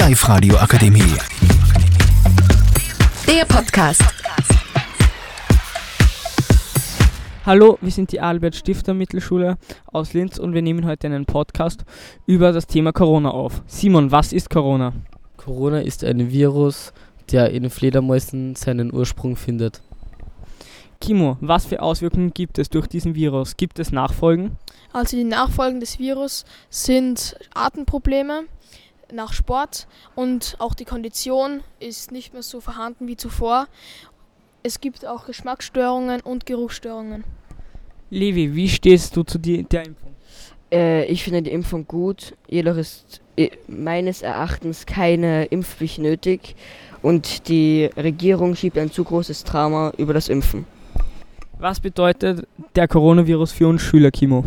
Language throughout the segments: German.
Live-Radio Akademie. Der Podcast. Hallo, wir sind die Albert Stifter Mittelschule aus Linz und wir nehmen heute einen Podcast über das Thema Corona auf. Simon, was ist Corona? Corona ist ein Virus, der in Fledermäusen seinen Ursprung findet. Kimo, was für Auswirkungen gibt es durch diesen Virus? Gibt es Nachfolgen? Also die Nachfolgen des Virus sind Atemprobleme nach Sport und auch die Kondition ist nicht mehr so vorhanden wie zuvor. Es gibt auch Geschmacksstörungen und Geruchsstörungen. Levi, wie stehst du zu die, der Impfung? Äh, ich finde die Impfung gut, jedoch ist äh, meines Erachtens keine Impfpflicht nötig und die Regierung schiebt ein zu großes Drama über das Impfen. Was bedeutet der Coronavirus für uns Schüler, Kimo?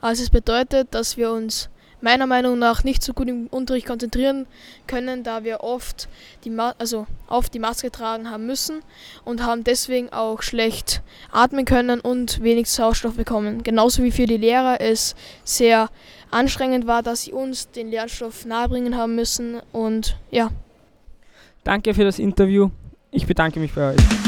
Also es bedeutet, dass wir uns meiner Meinung nach nicht so gut im Unterricht konzentrieren können, da wir oft die, Ma also oft die Maske tragen haben müssen und haben deswegen auch schlecht atmen können und wenig Sauerstoff bekommen. Genauso wie für die Lehrer es sehr anstrengend war, dass sie uns den Lernstoff nahebringen haben müssen und ja. Danke für das Interview. Ich bedanke mich bei euch.